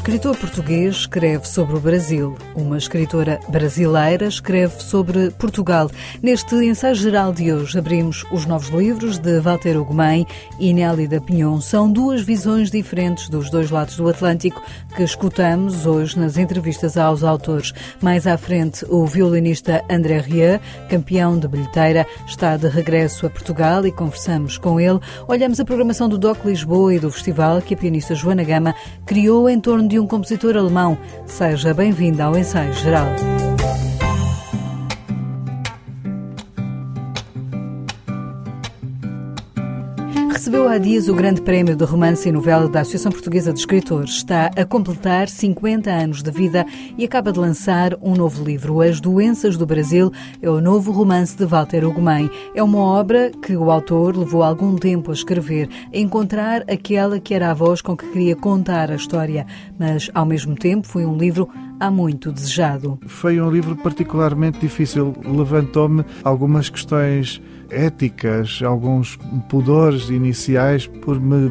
escritor português escreve sobre o Brasil. Uma escritora brasileira escreve sobre Portugal. Neste ensaio geral de hoje, abrimos os novos livros de Walter Ugumem e Nélida Pinhon. São duas visões diferentes dos dois lados do Atlântico que escutamos hoje nas entrevistas aos autores. Mais à frente, o violinista André Rieu, campeão de bilheteira, está de regresso a Portugal e conversamos com ele. Olhamos a programação do DOC Lisboa e do festival que a pianista Joana Gama criou em torno de um compositor alemão. Seja bem-vindo ao Ensaio Geral. Recebeu há dias o Grande Prémio de Romance e Novela da Associação Portuguesa de Escritores. Está a completar 50 anos de vida e acaba de lançar um novo livro. As Doenças do Brasil é o novo romance de Walter Ugumem. É uma obra que o autor levou algum tempo a escrever, a encontrar aquela que era a voz com que queria contar a história, mas ao mesmo tempo foi um livro há muito desejado. Foi um livro particularmente difícil. Levantou-me algumas questões éticas, alguns pudores iniciais por me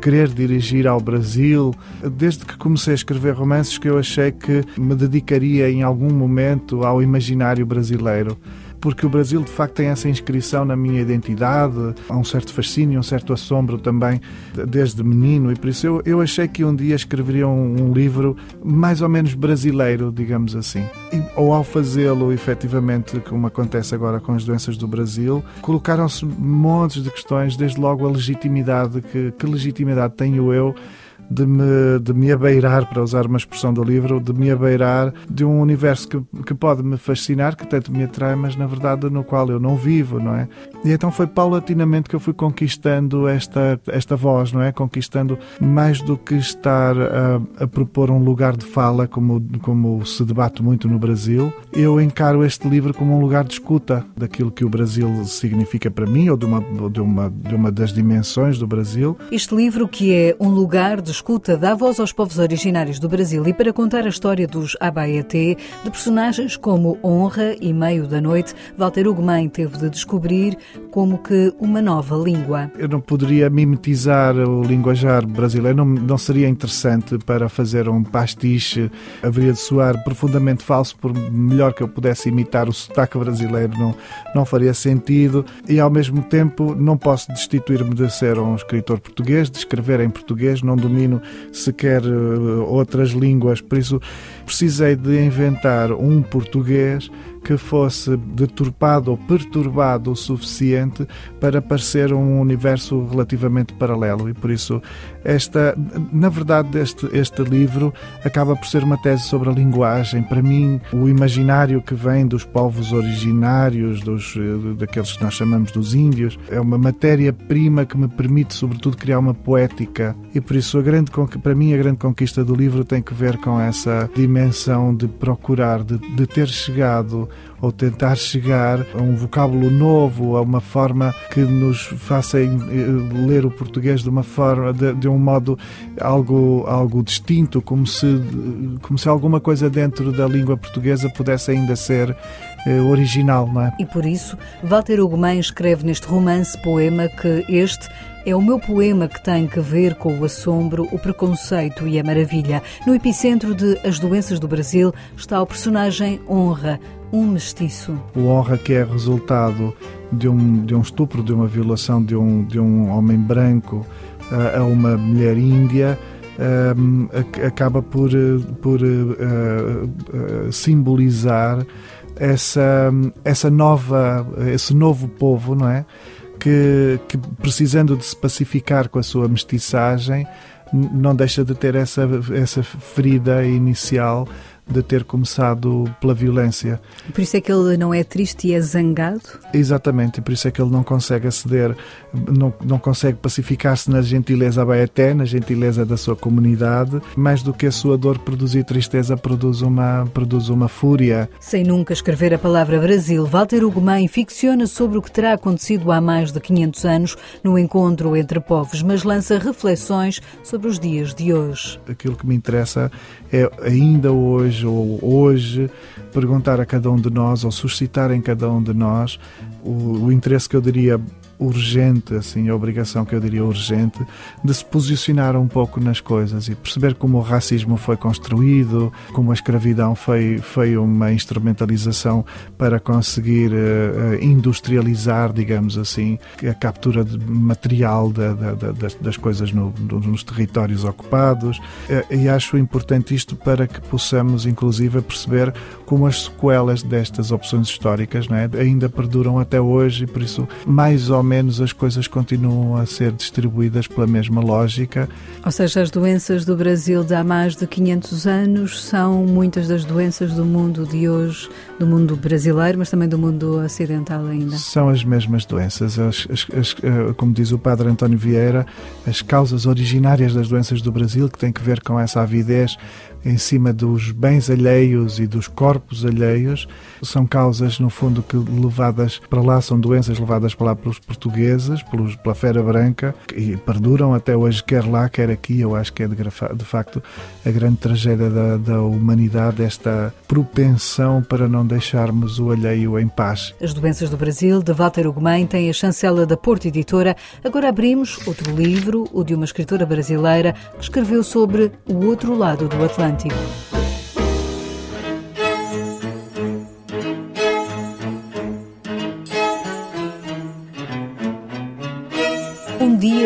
querer dirigir ao Brasil. Desde que comecei a escrever romances que eu achei que me dedicaria em algum momento ao imaginário brasileiro porque o Brasil de facto tem essa inscrição na minha identidade, há um certo fascínio, um certo assombro também desde menino, e por isso eu, eu achei que um dia escreveria um, um livro mais ou menos brasileiro, digamos assim. E, ou ao fazê-lo, efetivamente, como acontece agora com as doenças do Brasil, colocaram-se montes de questões, desde logo a legitimidade, que, que legitimidade tenho eu de me, de me abeirar, para usar uma expressão do livro, de me abeirar de um universo que, que pode me fascinar, que tanto me atrai, mas na verdade no qual eu não vivo, não é? E então foi paulatinamente que eu fui conquistando esta, esta voz, não é? Conquistando mais do que estar a, a propor um lugar de fala, como, como se debate muito no Brasil, eu encaro este livro como um lugar de escuta daquilo que o Brasil significa para mim, ou de uma, de uma, de uma das dimensões do Brasil. Este livro que é um lugar de escuta dá voz aos povos originários do Brasil e para contar a história dos Abaeté, de personagens como Honra e Meio da Noite, Walter Ugumem teve de descobrir como que uma nova língua. Eu não poderia mimetizar o linguajar brasileiro, não, não seria interessante para fazer um pastiche, haveria de soar profundamente falso, por melhor que eu pudesse imitar o sotaque brasileiro, não, não faria sentido. E ao mesmo tempo não posso destituir-me de ser um escritor português, de escrever em português, não domino domino sequer eh, outras línguas, por isso precisei de inventar um português que fosse deturpado ou perturbado o suficiente para parecer um universo relativamente paralelo. E por isso esta na verdade este este livro acaba por ser uma tese sobre a linguagem. Para mim o imaginário que vem dos povos originários dos eh, daqueles que nós chamamos dos índios é uma matéria prima que me permite sobretudo criar uma poética. E por isso a grande para mim a grande conquista do livro tem que ver com essa dimensão de procurar de, de ter chegado ou tentar chegar a um vocábulo novo, a uma forma que nos faça eh, ler o português de uma forma, de, de um modo algo, algo distinto, como se, como se alguma coisa dentro da língua portuguesa pudesse ainda ser eh, original, não é? E por isso, Walter Ugumem escreve neste romance-poema que este é o meu poema que tem que ver com o assombro, o preconceito e a maravilha. No epicentro de As Doenças do Brasil está o personagem Honra, um mestiço. O Honra que é resultado de um, de um estupro, de uma violação de um, de um homem branco a uma mulher índia, ehm, acaba por, por uh, uh, simbolizar essa, essa nova, esse novo povo, não é? Que, que precisando de se pacificar com a sua mestiçagem, não deixa de ter essa, essa ferida inicial de ter começado pela violência. Por isso é que ele não é triste e é zangado? Exatamente, por isso é que ele não consegue aceder, não, não consegue pacificar-se na gentileza abaeté, na gentileza da sua comunidade, mais do que a sua dor produzir tristeza, produz uma, produz uma fúria. Sem nunca escrever a palavra Brasil, Walter Ugumem ficciona sobre o que terá acontecido há mais de 500 anos no encontro entre povos, mas lança reflexões sobre os dias de hoje. Aquilo que me interessa é ainda hoje ou hoje perguntar a cada um de nós ou suscitar em cada um de nós o, o interesse que eu diria urgente, assim, a obrigação que eu diria urgente, de se posicionar um pouco nas coisas e perceber como o racismo foi construído, como a escravidão foi, foi uma instrumentalização para conseguir uh, industrializar, digamos assim, a captura de material da, da, da, das, das, coisas no, nos territórios ocupados. Uh, e acho importante isto para que possamos, inclusive, perceber como as sequelas destas opções históricas é, ainda perduram até hoje e, por isso, mais ou menos as coisas continuam a ser distribuídas pela mesma lógica. Ou seja, as doenças do Brasil de há mais de 500 anos são muitas das doenças do mundo de hoje, do mundo brasileiro, mas também do mundo ocidental ainda. São as mesmas doenças. As, as, as, eh, como diz o padre António Vieira, as causas originárias das doenças do Brasil, que têm que ver com essa avidez em cima dos bens alheios e dos corpos alheios. São causas, no fundo, que levadas para lá, são doenças levadas para lá pelos portugueses, pelos, pela fera branca, e perduram até hoje, quer lá, quer aqui. Eu acho que é de, de facto a grande tragédia da, da humanidade, esta propensão para não deixarmos o alheio em paz. As doenças do Brasil, de Walter Ugumem, tem a chancela da Porto Editora. Agora abrimos outro livro, o de uma escritora brasileira que escreveu sobre o outro lado do Atlântico. Atlântico.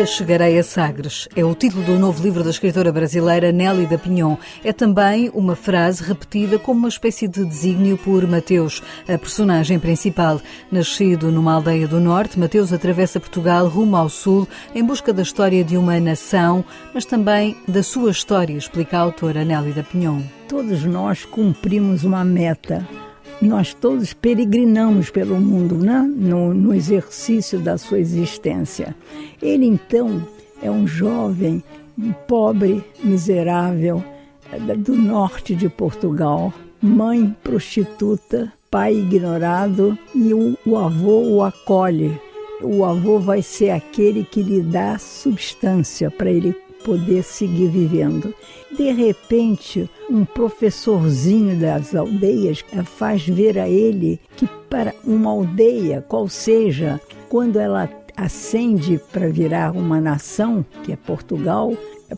Chegarei a Sagres. É o título do novo livro da escritora brasileira Nelly da Pinhon. É também uma frase repetida como uma espécie de desígnio por Mateus, a personagem principal. Nascido numa aldeia do norte, Mateus atravessa Portugal rumo ao sul em busca da história de uma nação, mas também da sua história, explica a autora Nelly da Pinhon. Todos nós cumprimos uma meta nós todos peregrinamos pelo mundo né? no, no exercício da sua existência. Ele, então, é um jovem pobre, miserável, é, do norte de Portugal, mãe prostituta, pai ignorado e o, o avô o acolhe. O avô vai ser aquele que lhe dá substância para ele poder seguir vivendo. De repente, um professorzinho das aldeias faz ver a ele que para uma aldeia, qual seja, quando ela ascende para virar uma nação, que é Portugal,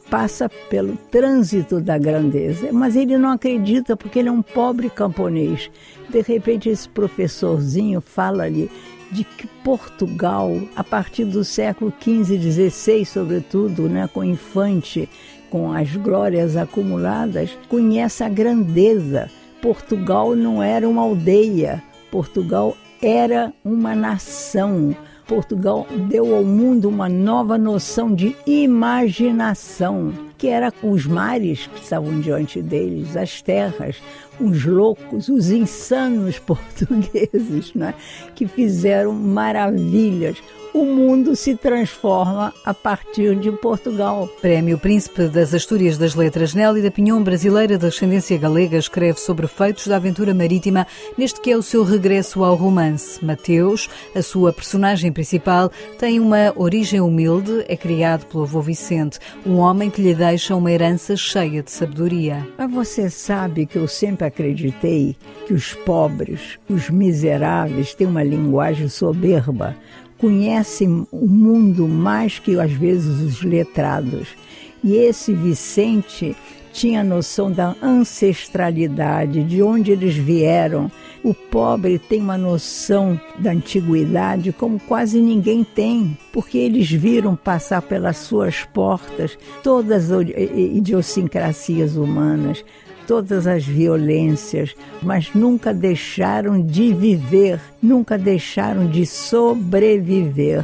passa pelo trânsito da grandeza. Mas ele não acredita porque ele é um pobre camponês. De repente, esse professorzinho fala-lhe de que Portugal, a partir do século XV e XVI, sobretudo, né, com Infante, com as glórias acumuladas, conhece a grandeza. Portugal não era uma aldeia, Portugal era uma nação. Portugal deu ao mundo uma nova noção de imaginação, que era os mares que estavam diante deles, as terras, os loucos, os insanos portugueses, né? que fizeram maravilhas o mundo se transforma a partir de Portugal. Prémio Príncipe das Astúrias das Letras, Nelly da Pinhon, brasileira de ascendência galega, escreve sobre feitos da aventura marítima neste que é o seu regresso ao romance. Mateus, a sua personagem principal, tem uma origem humilde, é criado pelo avô Vicente, um homem que lhe deixa uma herança cheia de sabedoria. Mas você sabe que eu sempre acreditei que os pobres, os miseráveis, têm uma linguagem soberba conhecem o mundo mais que às vezes os letrados. E esse Vicente tinha noção da ancestralidade, de onde eles vieram. O pobre tem uma noção da antiguidade como quase ninguém tem, porque eles viram passar pelas suas portas todas as idiosincrasias humanas, todas as violências, mas nunca deixaram de viver, nunca deixaram de sobreviver.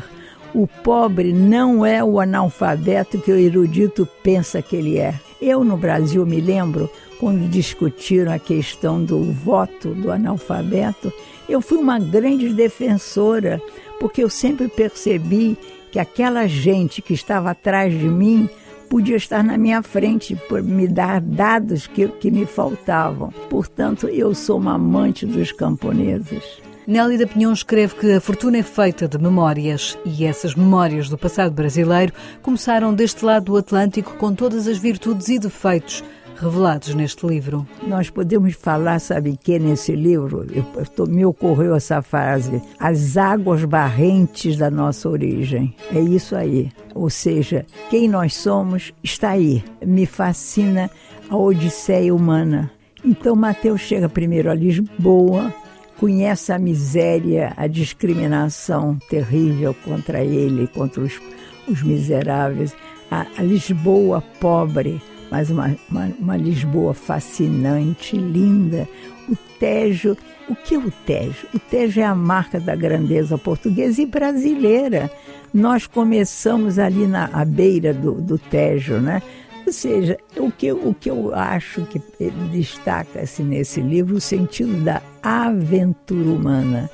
O pobre não é o analfabeto que o erudito pensa que ele é. Eu, no Brasil, me lembro, quando discutiram a questão do voto do analfabeto, eu fui uma grande defensora, porque eu sempre percebi que aquela gente que estava atrás de mim podia estar na minha frente por me dar dados que, que me faltavam. Portanto, eu sou uma amante dos camponeses. Nelly da Pinhão escreve que a fortuna é feita de memórias e essas memórias do passado brasileiro começaram deste lado do Atlântico com todas as virtudes e defeitos revelados neste livro. Nós podemos falar, sabe que nesse livro, eu, eu, me ocorreu essa frase, as águas barrentes da nossa origem. É isso aí. Ou seja, quem nós somos está aí. Me fascina a odisseia humana. Então Mateus chega primeiro a Lisboa, conhece a miséria, a discriminação terrível contra ele, contra os, os miseráveis, a, a, Lisboa pobre, mas uma, uma, uma Lisboa fascinante, linda. O Tejo, o que é o Tejo? O Tejo é a marca da grandeza portuguesa e brasileira. Nós começamos ali na à beira do, do Tejo, né? Ou seja, o que, o que eu acho que destaca-se nesse livro, o sentido da aventura humana,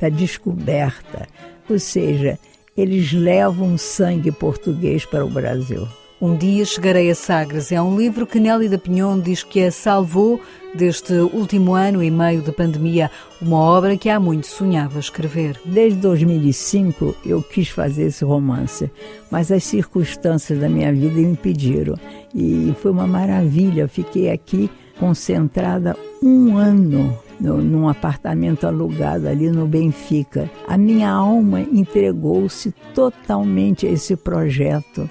da descoberta. Ou seja, eles levam sangue português para o Brasil. Um dia chegarei a Sagres é um livro que Nelly da Pinhon diz que a salvou deste último ano e meio de pandemia, uma obra que há muito sonhava escrever. Desde 2005 eu quis fazer esse romance, mas as circunstâncias da minha vida impediram. E foi uma maravilha, fiquei aqui concentrada um ano no, num apartamento alugado ali no Benfica. A minha alma entregou-se totalmente a esse projeto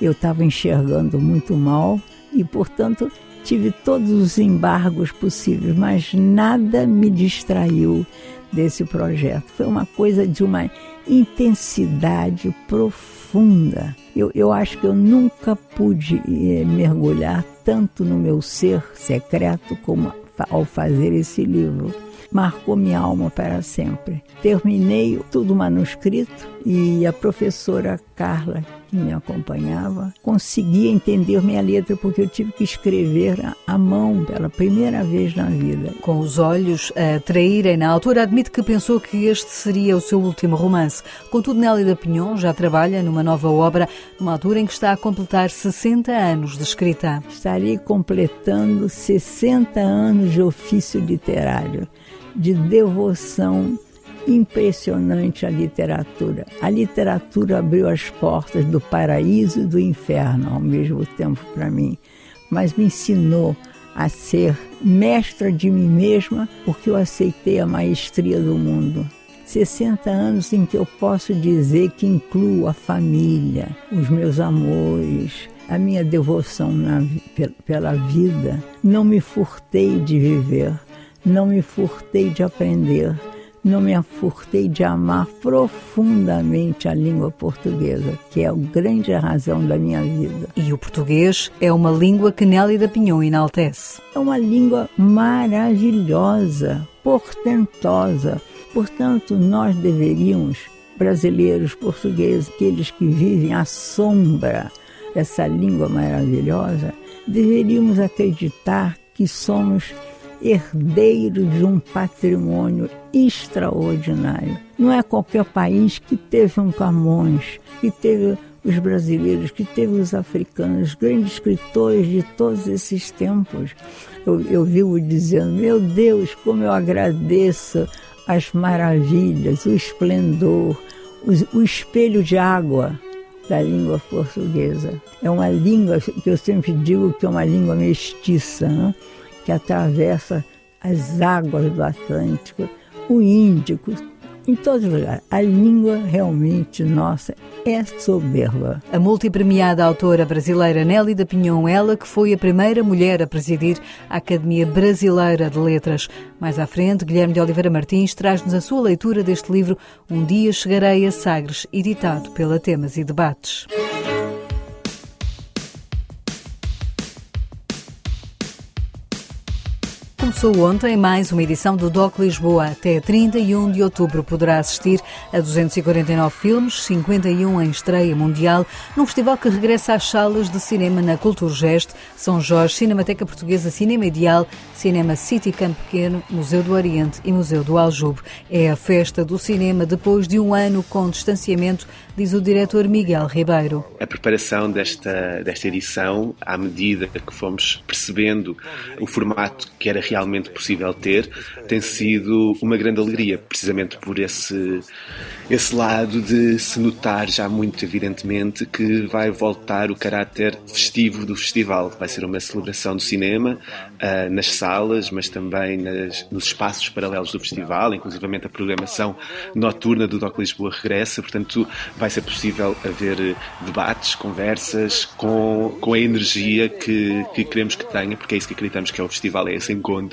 eu estava enxergando muito mal e, portanto, tive todos os embargos possíveis, mas nada me distraiu desse projeto. Foi uma coisa de uma intensidade profunda. Eu, eu acho que eu nunca pude eh, mergulhar tanto no meu ser secreto como ao fazer esse livro marcou minha alma para sempre. Terminei tudo manuscrito e a professora Carla, que me acompanhava, conseguia entender minha letra porque eu tive que escrever à mão pela primeira vez na vida. Com os olhos a traírem na altura, admite que pensou que este seria o seu último romance. Contudo, Nélida Pinhon já trabalha numa nova obra, numa altura em que está a completar 60 anos de escrita. Estarei completando 60 anos de ofício literário de devoção impressionante à literatura. A literatura abriu as portas do paraíso e do inferno ao mesmo tempo para mim, mas me ensinou a ser mestra de mim mesma porque eu aceitei a maestria do mundo. 60 anos em que eu posso dizer que incluo a família, os meus amores, a minha devoção na, pela vida. Não me furtei de viver não me furtei de aprender, não me furtei de amar profundamente a língua portuguesa, que é a grande razão da minha vida. E o português é uma língua que Nelly da Pinhon enaltece. É uma língua maravilhosa, portentosa. Portanto, nós deveríamos, brasileiros, portugueses, aqueles que vivem à sombra dessa língua maravilhosa, deveríamos acreditar que somos herdeiro de um patrimônio extraordinário. Não é qualquer país que teve um Camões, que teve os brasileiros, que teve os africanos, grandes escritores de todos esses tempos. Eu, eu vivo dizendo, meu Deus, como eu agradeço as maravilhas, o esplendor, o, o espelho de água da língua portuguesa. É uma língua que eu sempre digo que é uma língua mestiça, né? Que atravessa as águas do Atlântico, o Índico, em todos os lugares. A língua realmente nossa é soberba. A multipremiada autora brasileira Nelly da Pinhon, ela que foi a primeira mulher a presidir a Academia Brasileira de Letras. Mais à frente, Guilherme de Oliveira Martins traz-nos a sua leitura deste livro Um Dia Chegarei a Sagres, editado pela Temas e Debates. Começou ontem mais uma edição do DOC Lisboa. Até 31 de outubro poderá assistir a 249 filmes, 51 em estreia mundial, num festival que regressa às salas de cinema na Culturgest, São Jorge, Cinemateca Portuguesa, Cinema Ideal, Cinema City Campo Pequeno, Museu do Oriente e Museu do Aljube. É a festa do cinema depois de um ano com distanciamento, diz o diretor Miguel Ribeiro. A preparação desta, desta edição, à medida que fomos percebendo o formato que era realmente realmente possível ter, tem sido uma grande alegria, precisamente por esse, esse lado de se notar já muito evidentemente que vai voltar o caráter festivo do festival. Vai ser uma celebração do cinema uh, nas salas, mas também nas, nos espaços paralelos do festival, inclusivamente a programação noturna do Doc Lisboa regressa, portanto vai ser possível haver debates, conversas com, com a energia que, que queremos que tenha, porque é isso que acreditamos que é o festival, é esse encontro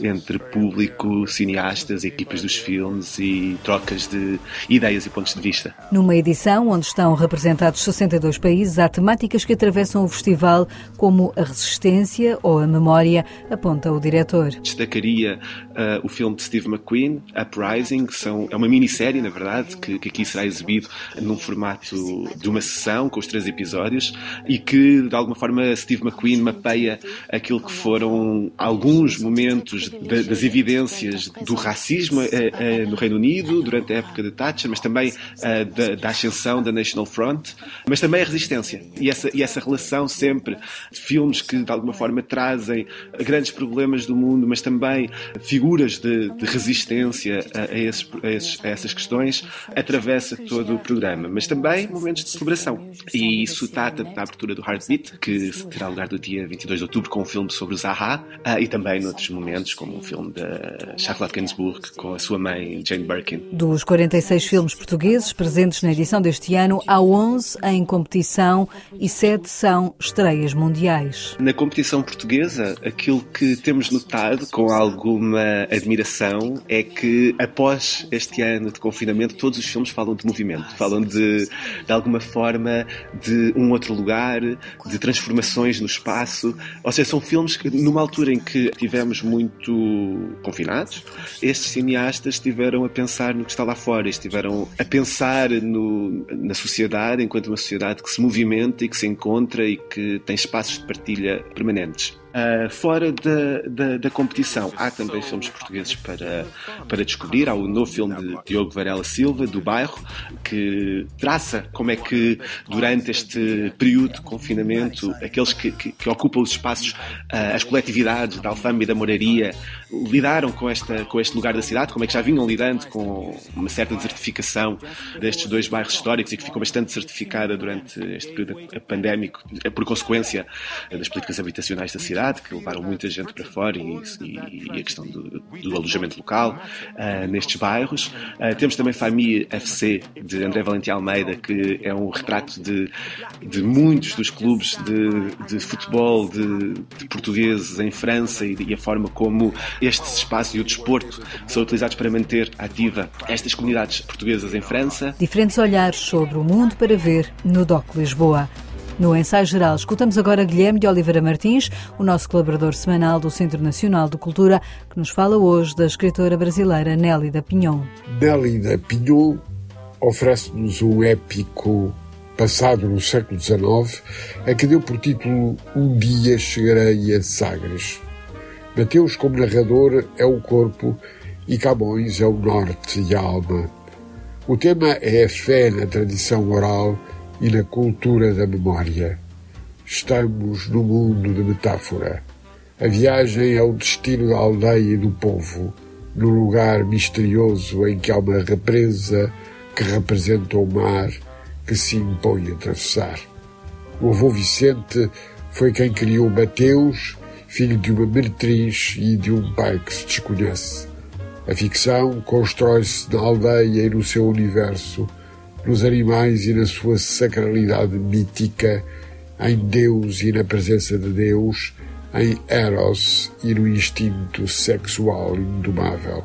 entre público, cineastas, equipas dos filmes e trocas de ideias e pontos de vista. Numa edição onde estão representados 62 países, há temáticas que atravessam o festival, como a resistência ou a memória, aponta o diretor. Destacaria uh, o filme de Steve McQueen, Uprising, são, é uma minissérie, na verdade, que, que aqui será exibido num formato de uma sessão, com os três episódios, e que, de alguma forma, Steve McQueen mapeia aquilo que foram alguns momentos de, das evidências do racismo eh, eh, no Reino Unido durante a época de Thatcher, mas também eh, da, da, ascensão da National Front, mas também a resistência e essa, e essa relação sempre de filmes que de alguma forma trazem grandes problemas do mundo, mas também figuras de, de resistência a, a, esses, a, esses, a, essas questões atravessa todo o programa, mas também momentos de celebração. E isso trata da abertura do Heartbeat, que terá lugar do dia 22 de outubro com um filme sobre o Zaha, e também noutros momentos, como um filme da Charlotte Gainsbourg com a sua mãe Jane Birkin. Dos 46 filmes portugueses presentes na edição deste ano, há 11 em competição e 7 são estreias mundiais. Na competição portuguesa, aquilo que temos notado com alguma admiração é que após este ano de confinamento, todos os filmes falam de movimento, falam de, de alguma forma de um outro lugar, de transformações no espaço. Ou seja, são filmes que, numa altura em que tivemos muito confinados, estes cineastas estiveram a pensar no que está lá fora, estiveram a pensar no, na sociedade enquanto uma sociedade que se movimenta e que se encontra e que tem espaços de partilha permanentes. Uh, fora da, da, da, competição, há também filmes portugueses para, para descobrir. Há o novo filme de Diogo Varela Silva, do Bairro, que traça como é que, durante este período de confinamento, aqueles que, que, que ocupam os espaços, uh, as coletividades da Alfama e da Moraria, lidaram com, esta, com este lugar da cidade, como é que já vinham lidando com uma certa desertificação destes dois bairros históricos e que ficou bastante desertificada durante este período pandémico, por consequência das políticas habitacionais da cidade cidade, que levaram muita gente para fora e, e, e a questão do, do alojamento local uh, nestes bairros. Uh, temos também Família FC, de André Valentim Almeida, que é um retrato de, de muitos dos clubes de, de futebol de, de, portugueses em França e, e a forma como estes espaços e o desporto são utilizados para manter ativa estas comunidades portuguesas em França. Diferentes olhares sobre o mundo para ver no DOC Lisboa. No ensaio geral, escutamos agora Guilherme de Oliveira Martins, o nosso colaborador semanal do Centro Nacional de Cultura, que nos fala hoje da escritora brasileira Nélida Pinhon. Nélida Pinhon oferece-nos um épico passado no século XIX, a que deu por título Um Dia Chegarei a Sagres. Mateus, como narrador, é o corpo e Camões é o norte e a alma. O tema é a fé na tradição oral e na cultura da memória. Estamos no mundo de metáfora. A viagem é o destino da aldeia e do povo, no lugar misterioso em que há uma represa que representa o mar que se impõe a atravessar. O avô Vicente foi quem criou Mateus, filho de uma meretriz e de um pai que se desconhece. A ficção constrói-se na aldeia e no seu universo nos animais e na sua sacralidade mítica, em Deus e na presença de Deus, em Eros e no instinto sexual indomável.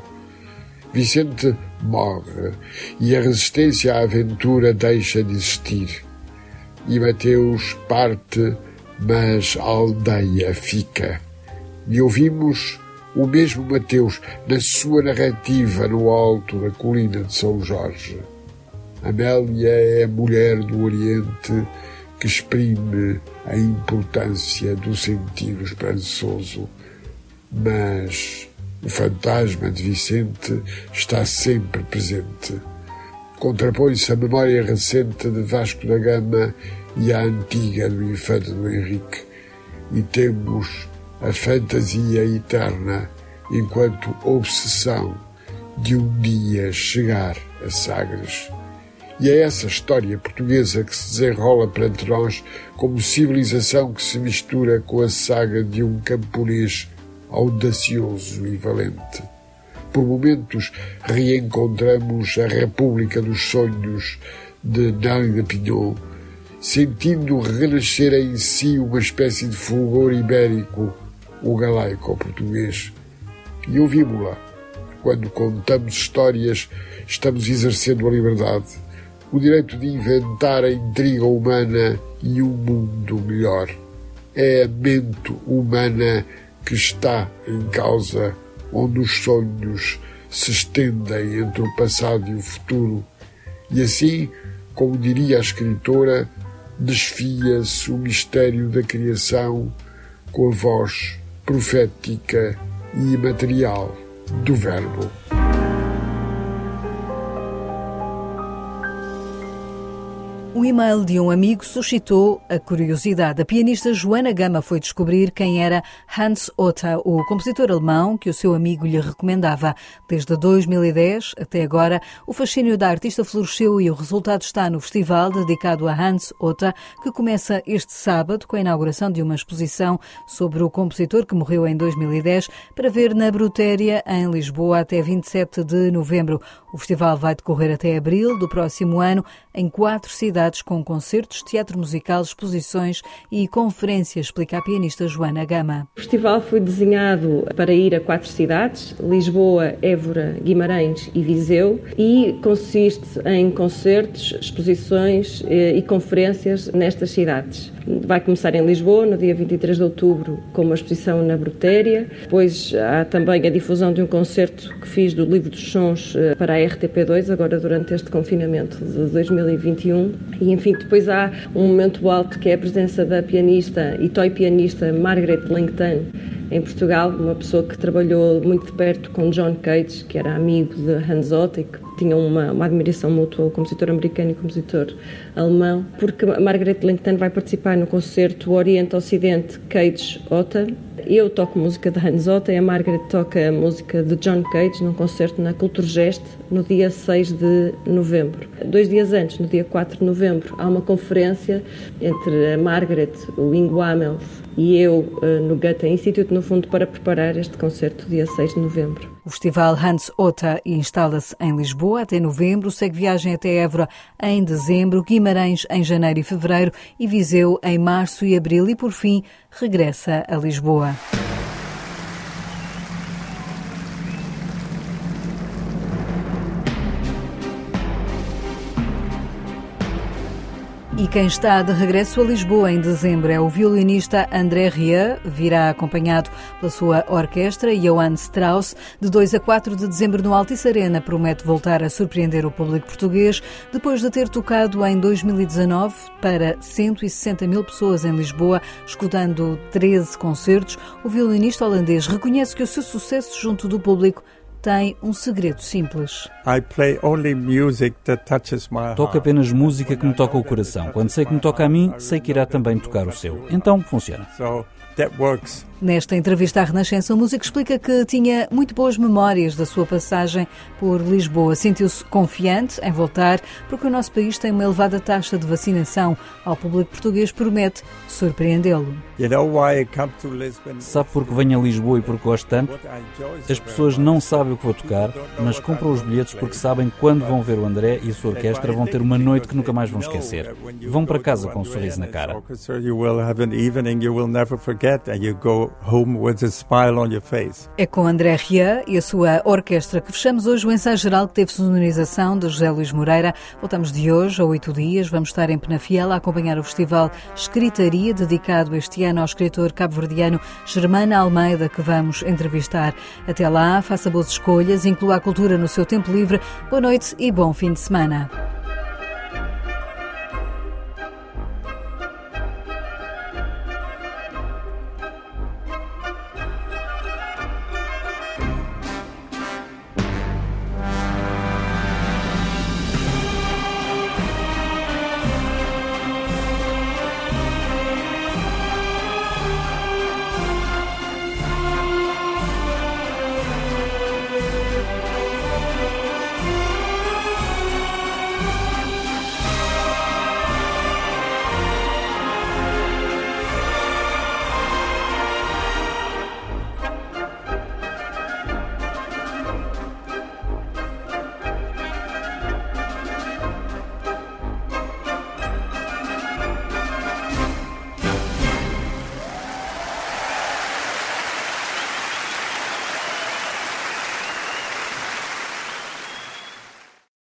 Vicente morre e a resistência à aventura deixa de existir. E Mateus parte, mas a aldeia fica. E ouvimos o mesmo Mateus na sua narrativa no alto da colina de São Jorge. Amélia é a mulher do Oriente que exprime a importância do sentido esperançoso, mas o fantasma de Vicente está sempre presente. Contrapõe-se a memória recente de Vasco da Gama e a antiga do infante do Henrique, e temos a fantasia eterna enquanto obsessão de um dia chegar a Sagres. E é essa história portuguesa que se desenrola perante nós como civilização que se mistura com a saga de um camponês audacioso e valente. Por momentos reencontramos a República dos Sonhos de Nélida Pinhon, sentindo renascer em si uma espécie de fulgor ibérico, o galaico português. E ouvimos-la. Quando contamos histórias, estamos exercendo a liberdade o direito de inventar a intriga humana e um mundo melhor. É a mente humana que está em causa, onde os sonhos se estendem entre o passado e o futuro. E assim, como diria a escritora, desfia-se o mistério da criação com a voz profética e imaterial do Verbo. O e-mail de um amigo suscitou a curiosidade. A pianista Joana Gama foi descobrir quem era Hans Otta, o compositor alemão que o seu amigo lhe recomendava. Desde 2010 até agora, o fascínio da artista floresceu e o resultado está no festival dedicado a Hans Otta, que começa este sábado com a inauguração de uma exposição sobre o compositor que morreu em 2010 para ver na Brutéria, em Lisboa, até 27 de novembro. O festival vai decorrer até abril do próximo ano em quatro cidades com concertos, teatro musical, exposições e conferências, explica a pianista Joana Gama. O festival foi desenhado para ir a quatro cidades, Lisboa, Évora, Guimarães e Viseu, e consiste em concertos, exposições eh, e conferências nestas cidades. Vai começar em Lisboa, no dia 23 de outubro, com uma exposição na Brutéria. Depois há também a difusão de um concerto que fiz do Livro dos Sons eh, para a RTP2, agora durante este confinamento de 2021. E, enfim, depois há um momento alto que é a presença da pianista e toy pianista Margaret Langton, em Portugal, uma pessoa que trabalhou muito de perto com John Cage, que era amigo de Hans Otto e que tinham uma, uma admiração mútua, o compositor americano e compositor alemão, porque Margaret Langton vai participar no concerto Oriente-Ocidente Cage Otta. Eu toco música de Hans Otta e a Margaret toca a música de John Cage num concerto na Culturgest no dia 6 de novembro. Dois dias antes, no dia 4 de novembro, há uma conferência entre a Margaret, o Ingo Amels e eu eh, no Goethe Institute, no fundo, para preparar este concerto dia 6 de novembro. O festival Hans Otta instala-se em Lisboa até novembro, segue viagem até Évora em dezembro, Guimarães em janeiro e fevereiro e Viseu em março e abril e, por fim, regressa a Lisboa. E quem está de regresso a Lisboa em dezembro é o violinista André Ria, virá acompanhado pela sua orquestra Johann Strauss. De 2 a 4 de dezembro no Altice Arena promete voltar a surpreender o público português depois de ter tocado em 2019 para 160 mil pessoas em Lisboa, escutando 13 concertos. O violinista holandês reconhece que o seu sucesso junto do público tem um segredo simples. Toco apenas música que me toca o coração. Quando sei que me toca a mim, sei que irá também tocar o seu. Então funciona. Nesta entrevista à Renascença, o músico explica que tinha muito boas memórias da sua passagem por Lisboa. Sentiu-se confiante em voltar porque o nosso país tem uma elevada taxa de vacinação. Ao público português promete surpreendê-lo. Sabe porque venho a Lisboa e porque gosto tanto? As pessoas não sabem o que vou tocar, mas compram os bilhetes porque sabem quando vão ver o André e a sua orquestra vão ter uma noite que nunca mais vão esquecer. Vão para casa com um sorriso na cara home with a smile on your face. É com André Ria e a sua orquestra que fechamos hoje o ensaio geral que teve sonorização de José Luís Moreira. Voltamos de hoje a oito dias. Vamos estar em Penafiel a acompanhar o festival Escritaria, dedicado este ano ao escritor cabo-verdiano Germana Almeida, que vamos entrevistar. Até lá, faça boas escolhas, inclua a cultura no seu tempo livre. Boa noite e bom fim de semana.